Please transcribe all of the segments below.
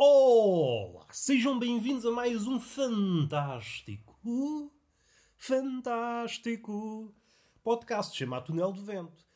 Olá, sejam bem-vindos a mais um fantástico, fantástico podcast chamado Túnel do Vento.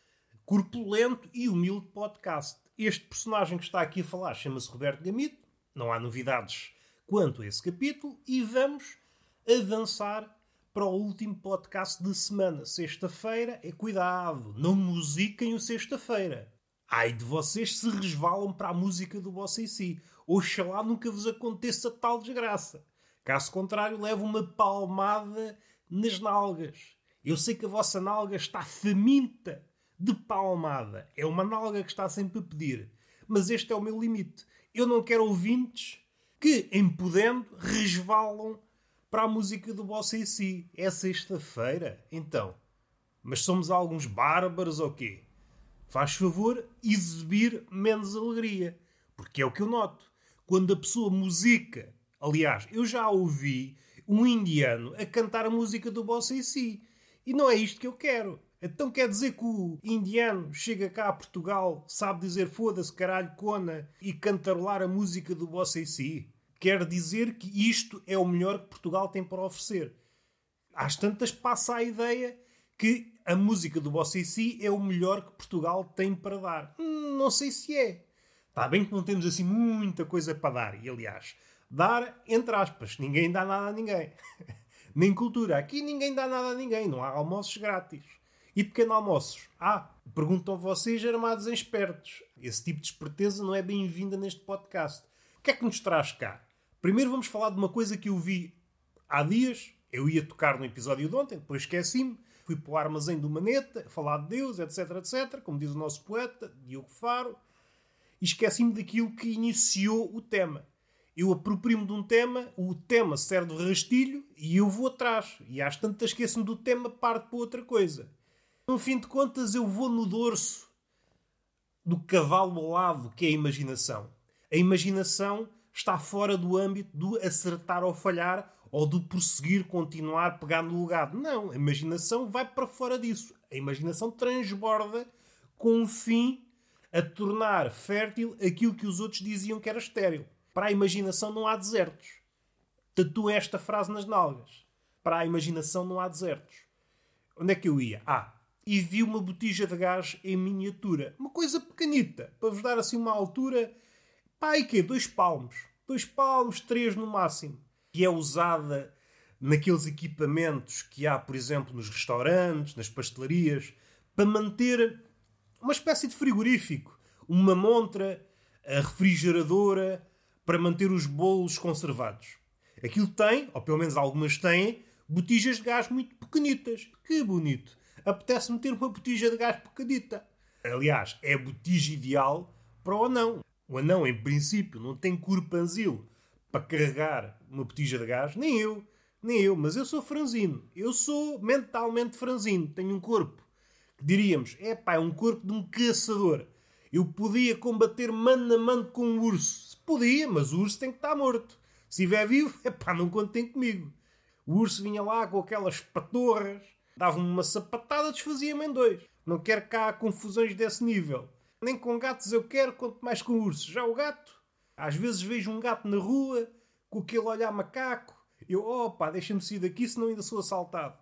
Corpulento e humilde podcast. Este personagem que está aqui a falar chama-se Roberto Gamito. Não há novidades quanto a esse capítulo e vamos avançar para o último podcast de semana. Sexta-feira é cuidado, não musiquem o sexta-feira. Ai de vocês se resvalam para a música do vosso em si. Oxalá nunca vos aconteça tal desgraça. Caso contrário, levo uma palmada nas nalgas. Eu sei que a vossa nalga está faminta de palmada. É uma nalga que está sempre a pedir. Mas este é o meu limite. Eu não quero ouvintes que, em podendo, resvalam para a música do Bossa em si. É sexta-feira, então. Mas somos alguns bárbaros ou quê? Faz favor exibir menos alegria. Porque é o que eu noto. Quando a pessoa musica... Aliás, eu já ouvi um indiano a cantar a música do Bossa em si. E não é isto que eu quero. Então quer dizer que o indiano chega cá a Portugal, sabe dizer foda-se, caralho, cona, e cantarolar a música do Bossa em si? Quer dizer que isto é o melhor que Portugal tem para oferecer. Às tantas passa a ideia que a música do Bossa em si é o melhor que Portugal tem para dar. Hum, não sei se é. Está bem que não temos assim muita coisa para dar. E aliás, dar entre aspas, ninguém dá nada a ninguém. Nem cultura. Aqui ninguém dá nada a ninguém. Não há almoços grátis. E pequeno almoços? Ah, perguntam vocês armados em espertos. Esse tipo de esperteza não é bem-vinda neste podcast. O que é que nos traz cá? Primeiro vamos falar de uma coisa que eu vi há dias. Eu ia tocar no episódio de ontem, depois esqueci-me. Fui para o armazém do Maneta, falar de Deus, etc, etc, como diz o nosso poeta, Diogo Faro. E esqueci-me daquilo que iniciou o tema. Eu aproprio-me de um tema, o tema serve de rastilho e eu vou atrás. E às tantas esqueço-me do tema, parto para outra coisa. No fim de contas, eu vou no dorso do cavalo alado, que é a imaginação. A imaginação está fora do âmbito do acertar ou falhar ou do prosseguir, continuar, pegar no lugar. Não, a imaginação vai para fora disso. A imaginação transborda com um fim a tornar fértil aquilo que os outros diziam que era estéril. Para a imaginação não há desertos. Tatua esta frase nas nalgas. Para a imaginação não há desertos. Onde é que eu ia? Ah, e vi uma botija de gás em miniatura. Uma coisa pequenita, para vos dar assim uma altura Pá, e quê? Dois palmos. Dois palmos, três no máximo. Que é usada naqueles equipamentos que há, por exemplo, nos restaurantes, nas pastelarias, para manter uma espécie de frigorífico. Uma montra, a refrigeradora, para manter os bolos conservados. Aquilo tem, ou pelo menos algumas têm, botijas de gás muito pequenitas. Que bonito! Apetece-me ter uma botija de gás pequenita. Aliás, é a botija ideal para o anão. O anão, em princípio, não tem corpanzil para carregar uma botija de gás. Nem eu. Nem eu. Mas eu sou franzino. Eu sou mentalmente franzino. Tenho um corpo diríamos, é pá, é um corpo de um caçador. Eu podia combater mano a mano com um urso. Podia, mas o urso tem que estar morto. Se estiver vivo, é pá, não contem comigo. O urso vinha lá com aquelas patorras, dava-me uma sapatada, desfazia-me em dois. Não quero cá confusões desse nível. Nem com gatos eu quero, quanto mais com ursos. Já o gato, às vezes vejo um gato na rua, com aquele olhar macaco. Eu, opa, deixa-me sair daqui, senão ainda sou assaltado.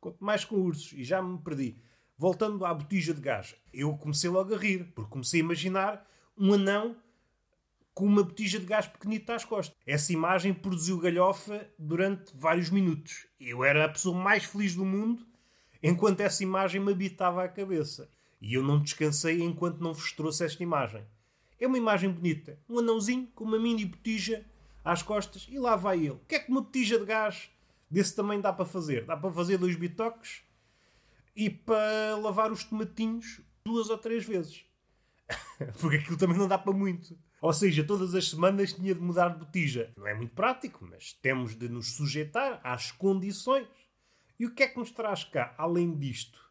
Quanto mais com ursos. E já me perdi. Voltando à botija de gás. Eu comecei logo a rir, porque comecei a imaginar um anão com uma botija de gás pequenita às costas. Essa imagem produziu galhofa durante vários minutos. Eu era a pessoa mais feliz do mundo enquanto essa imagem me habitava a cabeça. E eu não descansei enquanto não vos trouxe esta imagem. É uma imagem bonita. Um anãozinho com uma mini botija às costas e lá vai ele. O que é que uma botija de gás desse tamanho dá para fazer? Dá para fazer dois bitoques e para lavar os tomatinhos duas ou três vezes. Porque aquilo também não dá para muito. Ou seja, todas as semanas tinha de mudar de botija. Não é muito prático, mas temos de nos sujeitar às condições. E o que é que nos traz cá, além disto?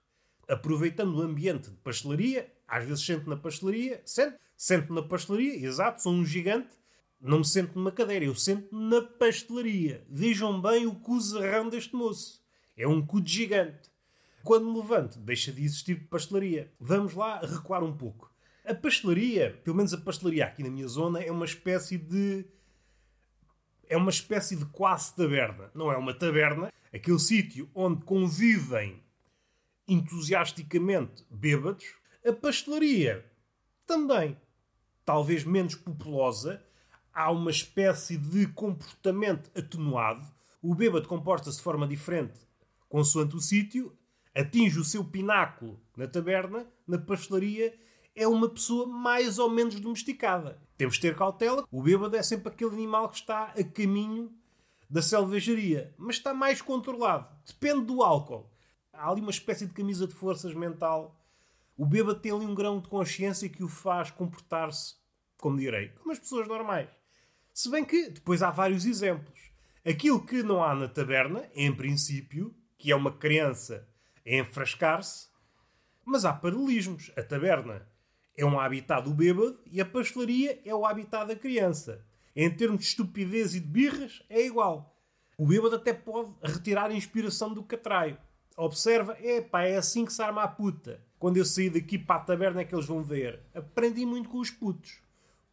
aproveitando o ambiente de pastelaria, às vezes sento na pastelaria, sento, sento na pastelaria, exato, sou um gigante, não me sento numa cadeira, eu sento na pastelaria. Vejam bem o cuzarrão deste moço. É um cu de gigante. Quando me levanto, deixa de existir pastelaria. Vamos lá recuar um pouco. A pastelaria, pelo menos a pastelaria aqui na minha zona, é uma espécie de. É uma espécie de quase taberna. Não é uma taberna, aquele sítio onde convivem entusiasticamente bêbados. A pastelaria também, talvez menos populosa, há uma espécie de comportamento atenuado. O bêbado comporta-se de forma diferente consoante o sítio, atinge o seu pináculo na taberna, na pastelaria, é uma pessoa mais ou menos domesticada. Temos de ter cautela. O bêbado é sempre aquele animal que está a caminho da selvageria, mas está mais controlado. Depende do álcool. Há ali uma espécie de camisa de forças mental. O bêbado tem ali um grão de consciência que o faz comportar-se, como direi, como as pessoas normais. Se bem que depois há vários exemplos. Aquilo que não há na taberna, em princípio, que é uma crença enfrascar-se, mas há paralelismos. A taberna é um habitat do bêbado e a pastelaria é o habitat da criança. Em termos de estupidez e de birras, é igual. O bêbado até pode retirar a inspiração do catraio. Observa, é pá, é assim que se arma a puta. Quando eu saí daqui para a taberna é que eles vão ver. Aprendi muito com os putos.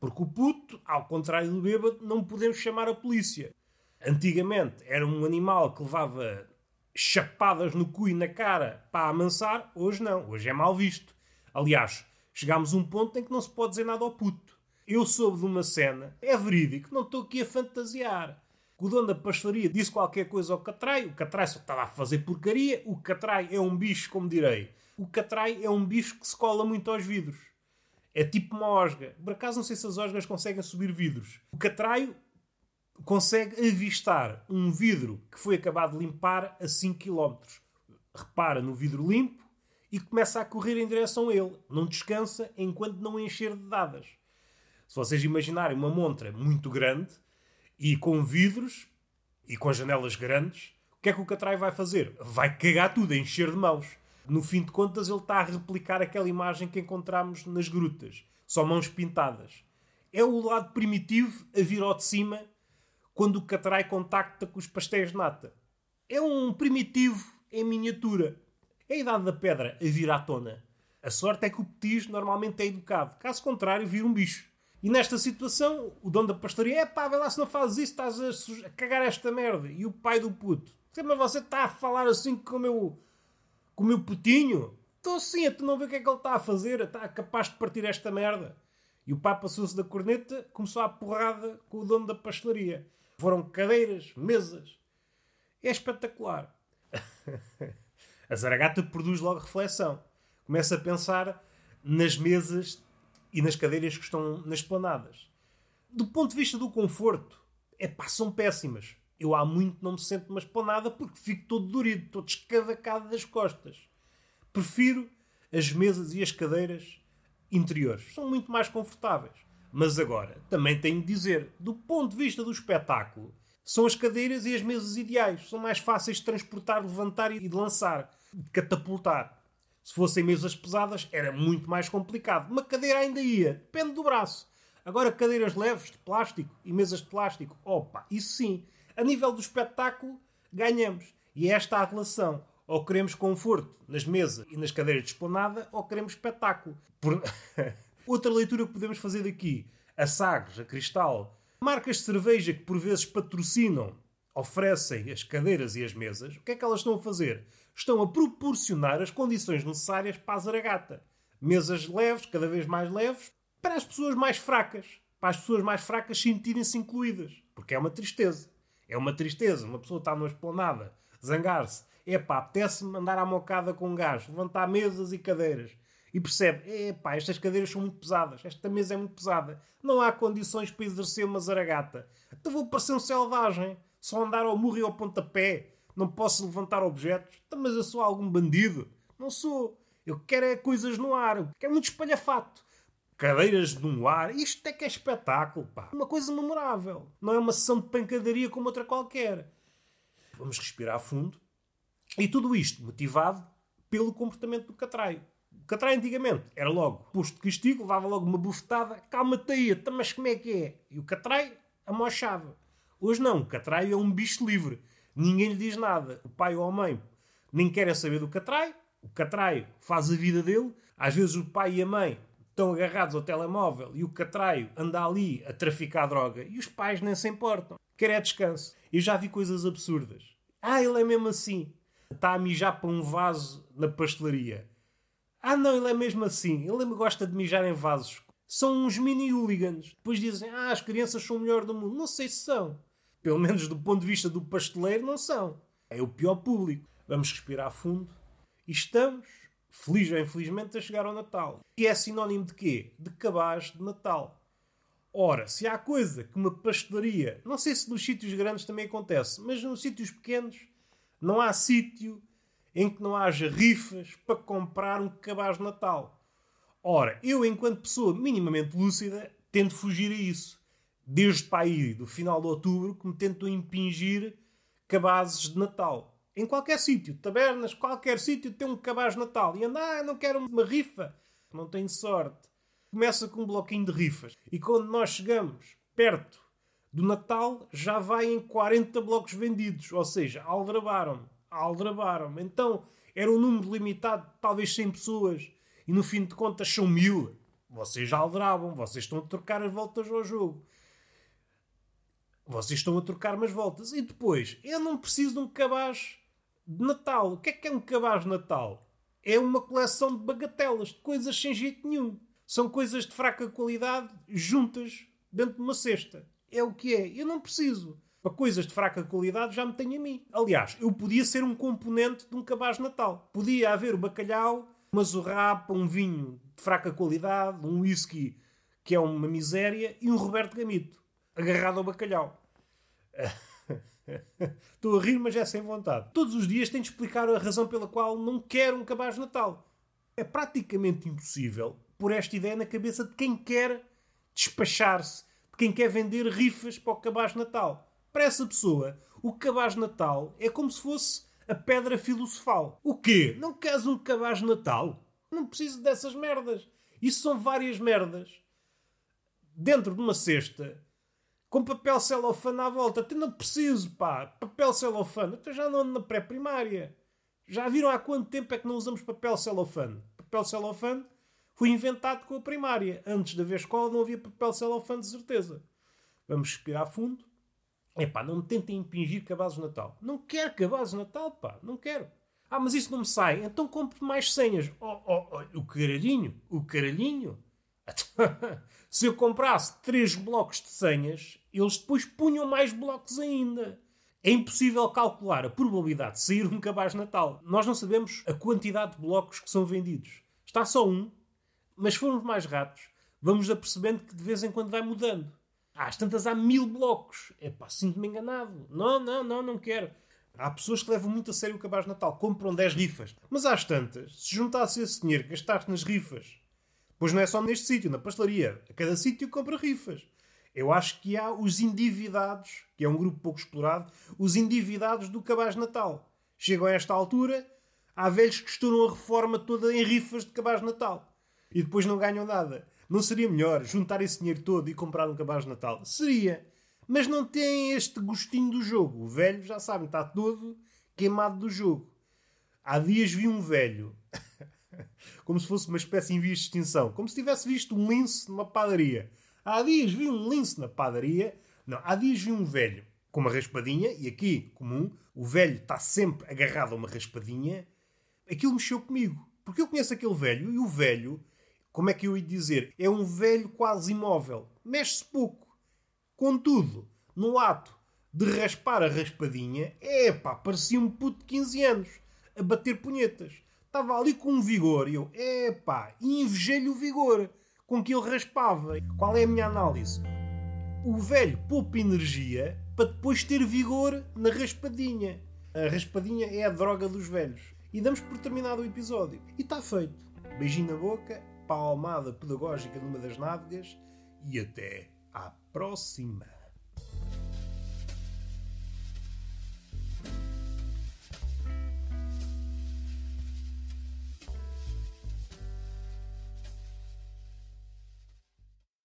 Porque o puto, ao contrário do bêbado, não podemos chamar a polícia. Antigamente era um animal que levava chapadas no cu e na cara para amansar, hoje não, hoje é mal visto. Aliás, chegámos a um ponto em que não se pode dizer nada ao puto. Eu soube de uma cena, é verídico, não estou aqui a fantasiar. O dono da pastelaria disse qualquer coisa ao Catrai, o Catrai só estava a fazer porcaria, o Catrai é um bicho, como direi. O Catrai é um bicho que se cola muito aos vidros. É tipo uma osga. Por acaso não sei se as osgas conseguem subir vidros. O catraio consegue avistar um vidro que foi acabado de limpar a 5 km. Repara no vidro limpo e começa a correr em direção a ele. Não descansa enquanto não encher de dadas. Se vocês imaginarem uma montra muito grande e com vidros e com janelas grandes, o que é que o catraio vai fazer? Vai cagar tudo, encher de mãos no fim de contas, ele está a replicar aquela imagem que encontramos nas grutas. Só mãos pintadas. É o lado primitivo a vir ao de cima quando o catrai contacta com os pastéis de nata. É um primitivo em miniatura. É a idade da pedra a vir à tona. A sorte é que o petis normalmente é educado. Caso contrário, vira um bicho. E nesta situação, o dono da pastaria é pá, vê lá se não fazes isso, estás a, a cagar esta merda. E o pai do puto, mas você está a falar assim com o meu com o meu putinho. Estou a tu não ver o que é que ele está a fazer, está capaz de partir esta merda. E o pai passou-se da corneta, começou a porrada com o dono da pastelaria. Foram cadeiras, mesas. É espetacular. a Zaragata produz logo reflexão. Começa a pensar nas mesas e nas cadeiras que estão nas planadas. Do ponto de vista do conforto, é pá, são péssimas. Eu há muito não me sento numa esplanada porque fico todo dorido, todo escavacado das costas. Prefiro as mesas e as cadeiras interiores. São muito mais confortáveis. Mas agora, também tenho de dizer, do ponto de vista do espetáculo, são as cadeiras e as mesas ideais. São mais fáceis de transportar, levantar e de lançar, de catapultar. Se fossem mesas pesadas, era muito mais complicado. Uma cadeira ainda ia, depende do braço. Agora, cadeiras leves de plástico e mesas de plástico, opa, isso sim a nível do espetáculo, ganhamos. E é esta a relação. Ou queremos conforto nas mesas e nas cadeiras de esplanada, ou queremos espetáculo. Por... Outra leitura que podemos fazer daqui. A Sagres, a Cristal, marcas de cerveja que por vezes patrocinam, oferecem as cadeiras e as mesas, o que é que elas estão a fazer? Estão a proporcionar as condições necessárias para a zaragata. Mesas leves, cada vez mais leves, para as pessoas mais fracas. Para as pessoas mais fracas sentirem-se incluídas. Porque é uma tristeza. É uma tristeza. Uma pessoa está numa esplanada, zangar-se. Epá, apetece-me andar à mocada com um gajo, levantar mesas e cadeiras. E percebe, epá, estas cadeiras são muito pesadas, esta mesa é muito pesada. Não há condições para exercer uma zaragata. Então vou parecer um selvagem. Só andar ao murro e ao pontapé. Não posso levantar objetos. Então, mas eu sou algum bandido? Não sou. Eu quero é coisas no ar. Quero muito espalhafato cadeiras no ar. Isto é que é espetáculo, pá. Uma coisa memorável. Não é uma sessão de pancadaria como outra qualquer. Vamos respirar fundo. E tudo isto motivado pelo comportamento do catraio. O catraio antigamente era logo posto de castigo, levava logo uma bufetada. Calma-te aí, então, mas como é que é? E o catraio amochava. Hoje não, o catraio é um bicho livre. Ninguém lhe diz nada. O pai ou a mãe nem querem saber do catraio. O catraio faz a vida dele. Às vezes o pai e a mãe estão agarrados ao telemóvel e o catraio anda ali a traficar droga e os pais nem se importam. Quer é descanso. Eu já vi coisas absurdas. Ah, ele é mesmo assim. Está a mijar para um vaso na pastelaria. Ah, não, ele é mesmo assim. Ele gosta de mijar em vasos. São uns mini hooligans. Depois dizem, ah, as crianças são o melhor do mundo. Não sei se são. Pelo menos do ponto de vista do pasteleiro, não são. É o pior público. Vamos respirar fundo. E estamos, feliz ou infelizmente, a chegar ao Natal. E é sinónimo de quê? De cabaz de Natal. Ora, se há coisa que uma pastelaria, não sei se nos sítios grandes também acontece, mas nos sítios pequenos, não há sítio em que não haja rifas para comprar um cabaz de Natal. Ora, eu, enquanto pessoa minimamente lúcida, tento fugir a isso. Desde para aí, do final de outubro, que me tento impingir cabazes de Natal. Em qualquer sítio, tabernas, qualquer sítio, tem um cabaz de Natal. E anda, ah, não quero uma rifa. Não tenho sorte. Começa com um bloquinho de rifas. E quando nós chegamos perto do Natal, já vai em 40 blocos vendidos. Ou seja, aldrabaram-me. Aldrabaram-me. Então, era um número limitado, talvez 100 pessoas. E no fim de contas são mil. Vocês aldrabam. Vocês estão a trocar as voltas ao jogo. Vocês estão a trocar umas voltas. E depois, eu não preciso de um cabaz de Natal. O que é que é um cabaz de Natal? É uma coleção de bagatelas, de coisas sem jeito nenhum. São coisas de fraca qualidade juntas dentro de uma cesta. É o que é. Eu não preciso. Para coisas de fraca qualidade já me tenho a mim. Aliás, eu podia ser um componente de um cabaz de Natal. Podia haver o bacalhau, uma zurrapa, um vinho de fraca qualidade, um whisky que é uma miséria e um Roberto Gamito agarrado ao bacalhau. Estou a rir, mas é sem vontade. Todos os dias tenho de explicar a razão pela qual não quero um cabaz de Natal. É praticamente impossível pôr esta ideia na cabeça de quem quer despachar-se, de quem quer vender rifas para o cabaz de Natal. Para essa pessoa, o cabaz Natal é como se fosse a pedra filosofal. O quê? Não queres um cabaz Natal? Não preciso dessas merdas. Isso são várias merdas. Dentro de uma cesta com papel celofane à volta. Até não preciso, pá. Papel celofane. Até já não ando na pré-primária. Já viram há quanto tempo é que não usamos papel celofane? Papel celofane foi inventado com a primária. Antes de haver escola não havia papel celofane de certeza. Vamos respirar fundo. Epá, não me tentem impingir cabazes de Natal. Não quero cabazes de Natal, pá. Não quero. Ah, mas isso não me sai. Então compre mais senhas. Oh, oh, oh, o caralhinho. O caralhinho. Se eu comprasse três blocos de senhas, eles depois punham mais blocos ainda. É impossível calcular a probabilidade de sair um cabaz Natal. Nós não sabemos a quantidade de blocos que são vendidos. Está só um, mas se formos mais ratos, vamos apercebendo que de vez em quando vai mudando. Às tantas há mil blocos. É pá, sinto-me enganado. Não, não, não, não quero. Há pessoas que levam muito a sério o cabaz Natal, compram 10 rifas. Mas às tantas, se juntasse esse dinheiro que gastaste nas rifas Pois não é só neste sítio, na pastelaria. A cada sítio compra rifas. Eu acho que há os endividados, que é um grupo pouco explorado, os endividados do cabaz Natal. Chegam a esta altura, há velhos que estouram a reforma toda em rifas de cabaz Natal. E depois não ganham nada. Não seria melhor juntar esse dinheiro todo e comprar um cabaz Natal? Seria. Mas não tem este gostinho do jogo. O velho, já sabem, está todo queimado do jogo. Há dias vi um velho como se fosse uma espécie em vias de extinção. Como se tivesse visto um lince numa padaria. Há dias vi um lince na padaria. Não, há dias vi um velho com uma raspadinha, e aqui, comum, o velho está sempre agarrado a uma raspadinha. Aquilo mexeu comigo. Porque eu conheço aquele velho, e o velho, como é que eu ia dizer? É um velho quase imóvel. Mexe-se pouco. Contudo, no ato de raspar a raspadinha, epá, parecia um puto de 15 anos a bater punhetas estava ali com um vigor. E eu, epá, invejei-lhe o vigor com que ele raspava. Qual é a minha análise? O velho poupa energia para depois ter vigor na raspadinha. A raspadinha é a droga dos velhos. E damos por terminado o episódio. E está feito. Beijinho na boca, palmada pedagógica numa das nádegas e até à próxima.